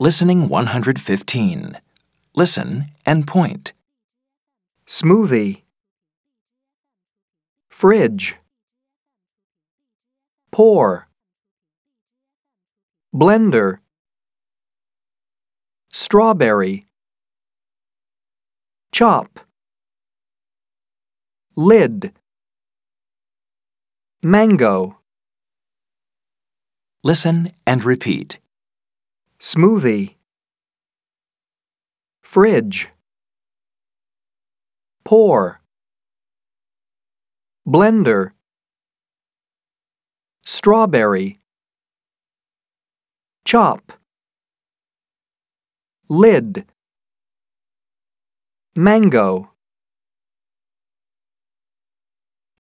Listening 115. Listen and point. smoothie, fridge, pour, blender, strawberry, chop, lid, mango, Listen and repeat. Smoothie, fridge, pour, blender, strawberry, chop, lid, mango.